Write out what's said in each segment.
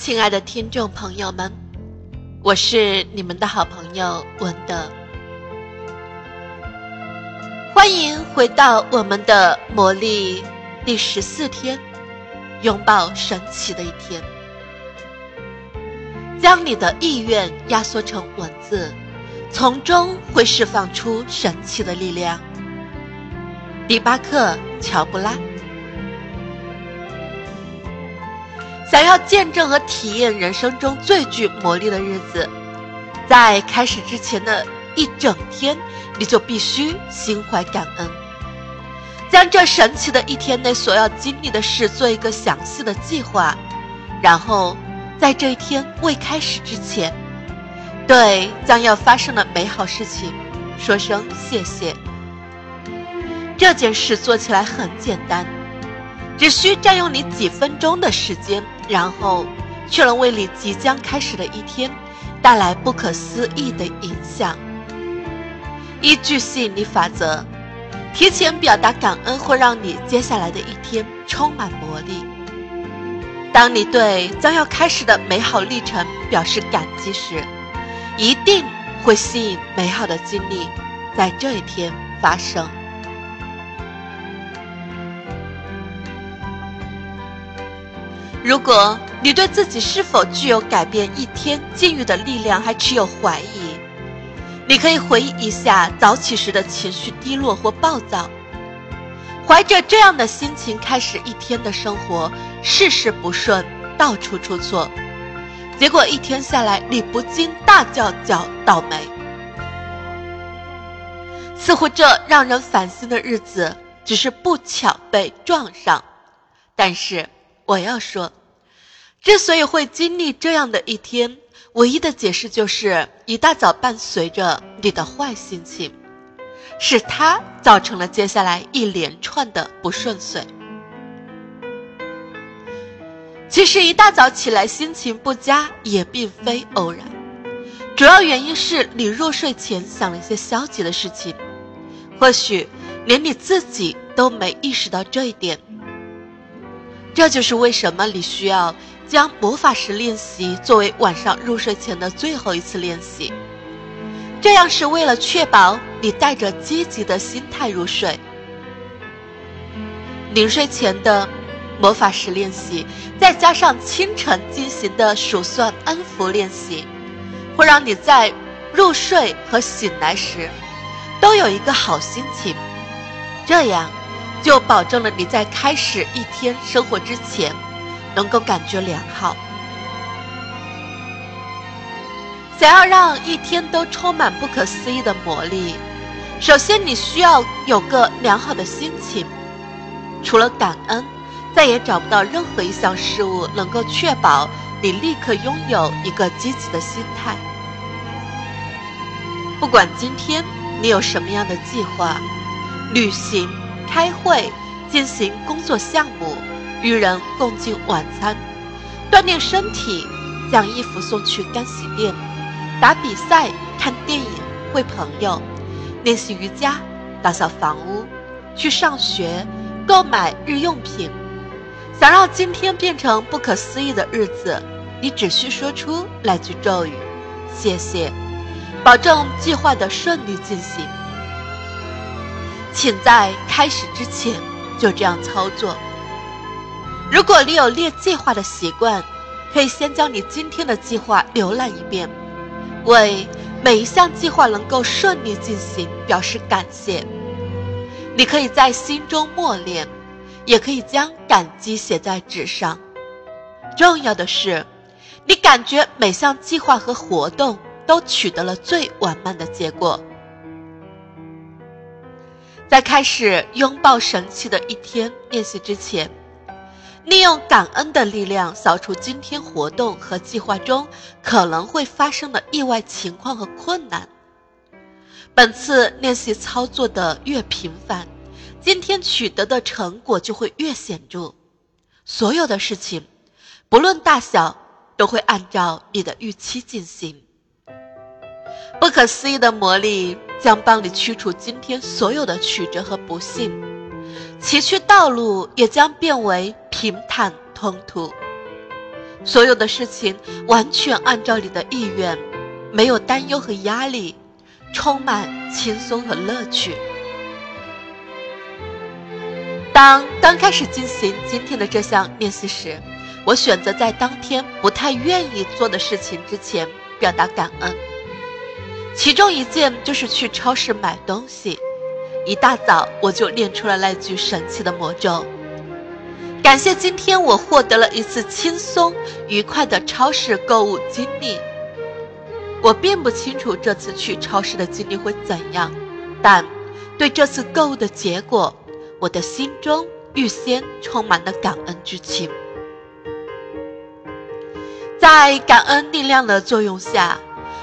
亲爱的听众朋友们，我是你们的好朋友文德，欢迎回到我们的魔力第十四天，拥抱神奇的一天。将你的意愿压缩成文字，从中会释放出神奇的力量。迪巴克·乔布拉。想要见证和体验人生中最具魔力的日子，在开始之前的一整天，你就必须心怀感恩，将这神奇的一天内所要经历的事做一个详细的计划，然后在这一天未开始之前，对将要发生的美好事情说声谢谢。这件事做起来很简单。只需占用你几分钟的时间，然后却能为你即将开始的一天带来不可思议的影响。依据吸引力法则，提前表达感恩会让你接下来的一天充满魔力。当你对将要开始的美好历程表示感激时，一定会吸引美好的经历在这一天发生。如果你对自己是否具有改变一天境遇的力量还持有怀疑，你可以回忆一下早起时的情绪低落或暴躁，怀着这样的心情开始一天的生活，事事不顺，到处出错，结果一天下来你不禁大叫叫倒霉。似乎这让人烦心的日子只是不巧被撞上，但是。我要说，之所以会经历这样的一天，唯一的解释就是一大早伴随着你的坏心情，是他造成了接下来一连串的不顺遂。其实一大早起来心情不佳也并非偶然，主要原因是你入睡前想了一些消极的事情，或许连你自己都没意识到这一点。这就是为什么你需要将魔法石练习作为晚上入睡前的最后一次练习，这样是为了确保你带着积极的心态入睡。临睡前的魔法石练习，再加上清晨进行的数算恩福练习，会让你在入睡和醒来时都有一个好心情。这样。就保证了你在开始一天生活之前，能够感觉良好。想要让一天都充满不可思议的魔力，首先你需要有个良好的心情。除了感恩，再也找不到任何一项事物能够确保你立刻拥有一个积极的心态。不管今天你有什么样的计划，旅行。开会，进行工作项目，与人共进晚餐，锻炼身体，将衣服送去干洗店，打比赛，看电影，会朋友，练习瑜伽，打扫房屋，去上学，购买日用品。想让今天变成不可思议的日子，你只需说出那句咒语：“谢谢”，保证计划的顺利进行。请在开始之前就这样操作。如果你有列计划的习惯，可以先将你今天的计划浏览一遍，为每一项计划能够顺利进行表示感谢。你可以在心中默念，也可以将感激写在纸上。重要的是，你感觉每项计划和活动都取得了最完满的结果。在开始拥抱神奇的一天练习之前，利用感恩的力量扫除今天活动和计划中可能会发生的意外情况和困难。本次练习操作的越频繁，今天取得的成果就会越显著。所有的事情，不论大小，都会按照你的预期进行。不可思议的魔力。将帮你驱除今天所有的曲折和不幸，崎岖道路也将变为平坦通途。所有的事情完全按照你的意愿，没有担忧和压力，充满轻松和乐趣。当刚开始进行今天的这项练习时，我选择在当天不太愿意做的事情之前表达感恩。其中一件就是去超市买东西。一大早我就练出了那句神奇的魔咒。感谢今天我获得了一次轻松愉快的超市购物经历。我并不清楚这次去超市的经历会怎样，但对这次购物的结果，我的心中预先充满了感恩之情。在感恩力量的作用下，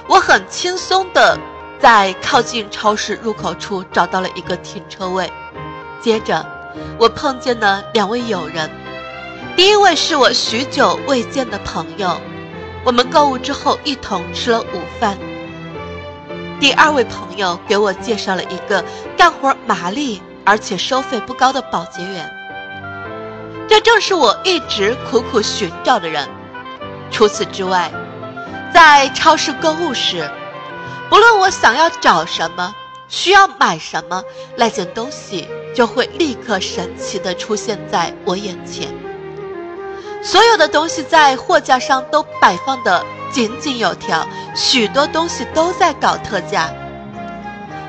我很轻松的在靠近超市入口处找到了一个停车位。接着，我碰见了两位友人。第一位是我许久未见的朋友，我们购物之后一同吃了午饭。第二位朋友给我介绍了一个干活麻利而且收费不高的保洁员。这正是我一直苦苦寻找的人。除此之外，在超市购物时，不论我想要找什么、需要买什么，那件东西就会立刻神奇地出现在我眼前。所有的东西在货架上都摆放的井井有条，许多东西都在搞特价。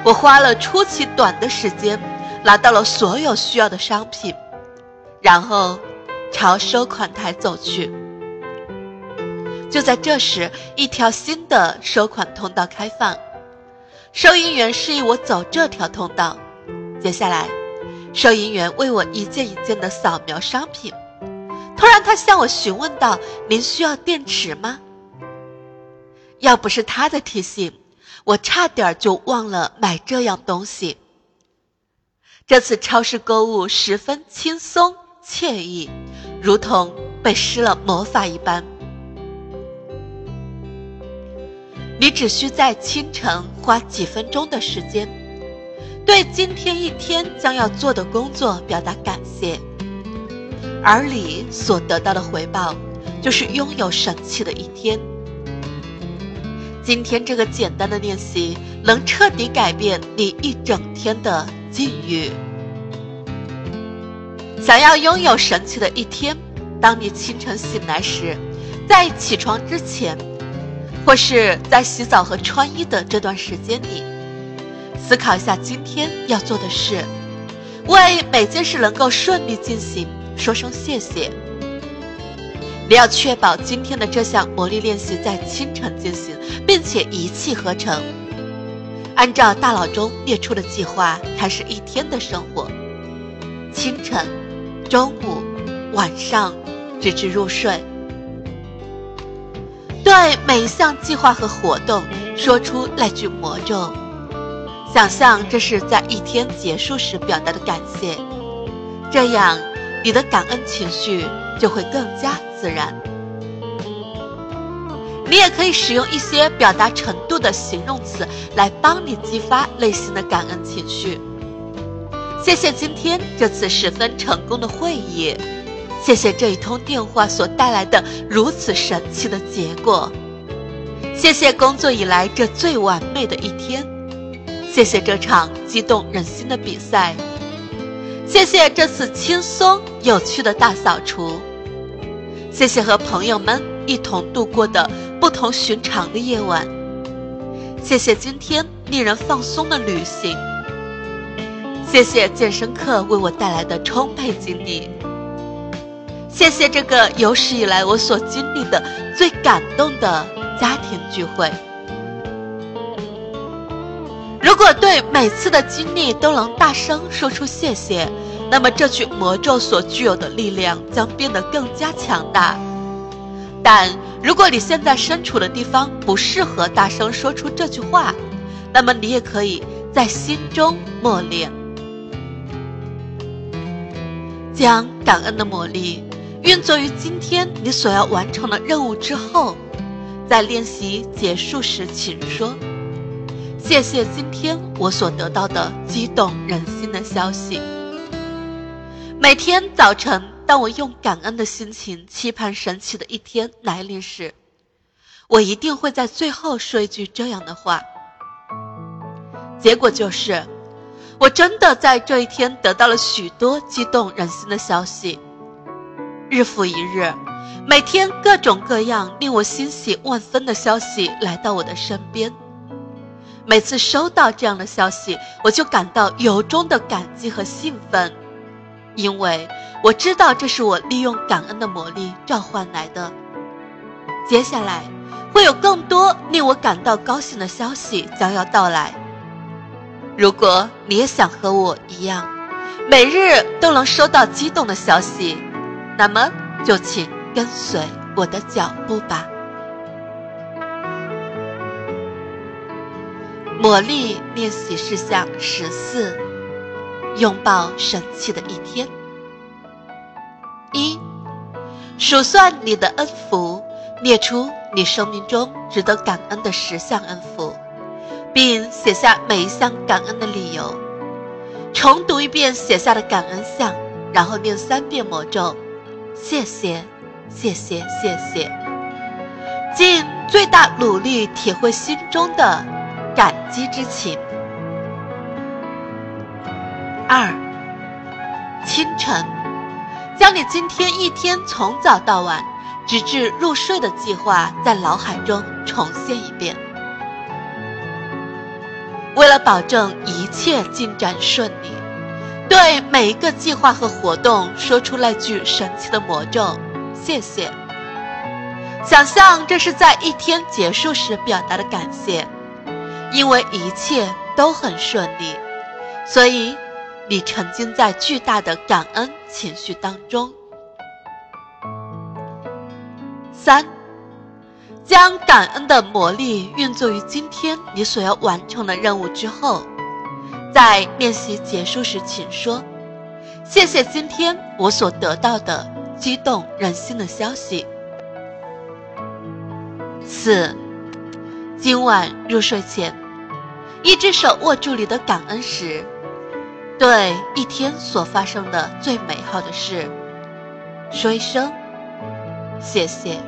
我花了出奇短的时间，拿到了所有需要的商品，然后朝收款台走去。就在这时，一条新的收款通道开放，收银员示意我走这条通道。接下来，收银员为我一件一件的扫描商品。突然，他向我询问道：“您需要电池吗？”要不是他的提醒，我差点就忘了买这样东西。这次超市购物十分轻松惬意，如同被施了魔法一般。你只需在清晨花几分钟的时间，对今天一天将要做的工作表达感谢，而你所得到的回报，就是拥有神奇的一天。今天这个简单的练习，能彻底改变你一整天的境遇。想要拥有神奇的一天，当你清晨醒来时，在起床之前。或是在洗澡和穿衣的这段时间里，思考一下今天要做的事，为每件事能够顺利进行说声谢谢。你要确保今天的这项魔力练习在清晨进行，并且一气呵成，按照大脑中列出的计划开始一天的生活。清晨、中午、晚上，直至入睡。对每一项计划和活动说出那句魔咒，想象这是在一天结束时表达的感谢，这样你的感恩情绪就会更加自然。你也可以使用一些表达程度的形容词来帮你激发内心的感恩情绪。谢谢今天这次十分成功的会议。谢谢这一通电话所带来的如此神奇的结果，谢谢工作以来这最完美的一天，谢谢这场激动人心的比赛，谢谢这次轻松有趣的大扫除，谢谢和朋友们一同度过的不同寻常的夜晚，谢谢今天令人放松的旅行，谢谢健身课为我带来的充沛精力。谢谢这个有史以来我所经历的最感动的家庭聚会。如果对每次的经历都能大声说出谢谢，那么这句魔咒所具有的力量将变得更加强大。但如果你现在身处的地方不适合大声说出这句话，那么你也可以在心中默念，将感恩的魔力。运作于今天你所要完成的任务之后，在练习结束时，请说：“谢谢今天我所得到的激动人心的消息。”每天早晨当我用感恩的心情期盼神奇的一天来临时，我一定会在最后说一句这样的话。结果就是，我真的在这一天得到了许多激动人心的消息。日复一日，每天各种各样令我欣喜万分的消息来到我的身边。每次收到这样的消息，我就感到由衷的感激和兴奋，因为我知道这是我利用感恩的魔力召唤来的。接下来，会有更多令我感到高兴的消息将要到来。如果你也想和我一样，每日都能收到激动的消息，那么就请跟随我的脚步吧。魔力练习事项十四：拥抱神奇的一天。一、数算你的恩福，列出你生命中值得感恩的十项恩福。并写下每一项感恩的理由，重读一遍写下的感恩项，然后念三遍魔咒：谢谢，谢谢，谢谢。尽最大努力体会心中的感激之情。二，清晨，将你今天一天从早到晚，直至入睡的计划在脑海中重现一遍。为了保证一切进展顺利，对每一个计划和活动说出那句神奇的魔咒“谢谢”。想象这是在一天结束时表达的感谢，因为一切都很顺利，所以你沉浸在巨大的感恩情绪当中。三。将感恩的魔力运作于今天你所要完成的任务之后，在练习结束时，请说：“谢谢今天我所得到的激动人心的消息。”四，今晚入睡前，一只手握住你的感恩时，对一天所发生的最美好的事，说一声：“谢谢。”